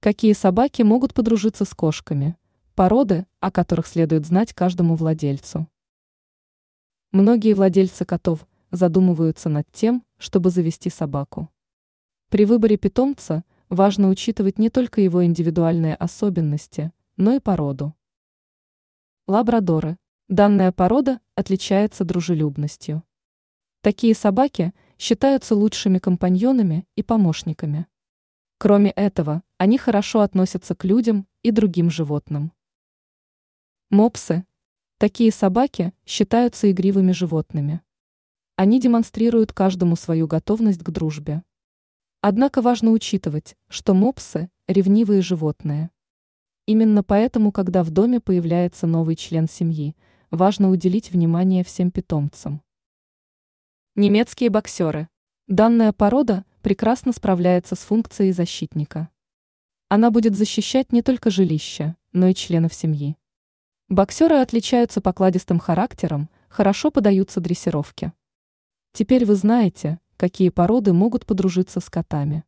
Какие собаки могут подружиться с кошками? Породы, о которых следует знать каждому владельцу. Многие владельцы котов задумываются над тем, чтобы завести собаку. При выборе питомца важно учитывать не только его индивидуальные особенности, но и породу. Лабрадоры. Данная порода отличается дружелюбностью. Такие собаки считаются лучшими компаньонами и помощниками. Кроме этого, они хорошо относятся к людям и другим животным. Мопсы. Такие собаки считаются игривыми животными. Они демонстрируют каждому свою готовность к дружбе. Однако важно учитывать, что мопсы – ревнивые животные. Именно поэтому, когда в доме появляется новый член семьи, важно уделить внимание всем питомцам. Немецкие боксеры. Данная порода прекрасно справляется с функцией защитника. Она будет защищать не только жилище, но и членов семьи. Боксеры отличаются покладистым характером, хорошо подаются дрессировке. Теперь вы знаете, какие породы могут подружиться с котами.